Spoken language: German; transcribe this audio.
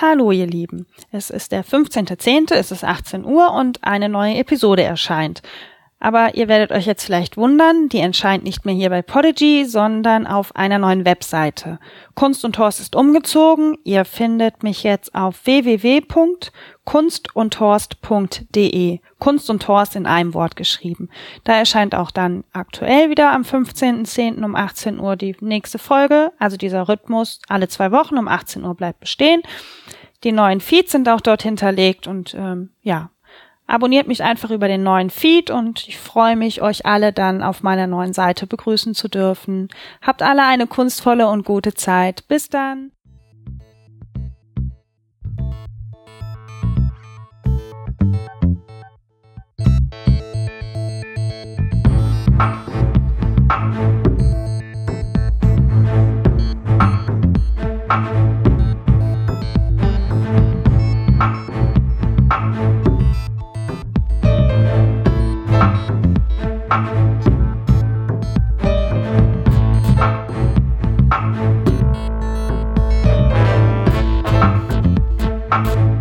Hallo ihr Lieben, es ist der 15.10., es ist 18 Uhr und eine neue Episode erscheint. Aber ihr werdet euch jetzt vielleicht wundern, die erscheint nicht mehr hier bei Podigy, sondern auf einer neuen Webseite. Kunst und Horst ist umgezogen. Ihr findet mich jetzt auf www.kunstundhorst.de. Kunst und Horst in einem Wort geschrieben. Da erscheint auch dann aktuell wieder am 15.10. um 18 Uhr die nächste Folge. Also dieser Rhythmus alle zwei Wochen um 18 Uhr bleibt bestehen. Die neuen Feeds sind auch dort hinterlegt und ähm, ja, Abonniert mich einfach über den neuen Feed und ich freue mich, euch alle dann auf meiner neuen Seite begrüßen zu dürfen. Habt alle eine kunstvolle und gute Zeit. Bis dann. Música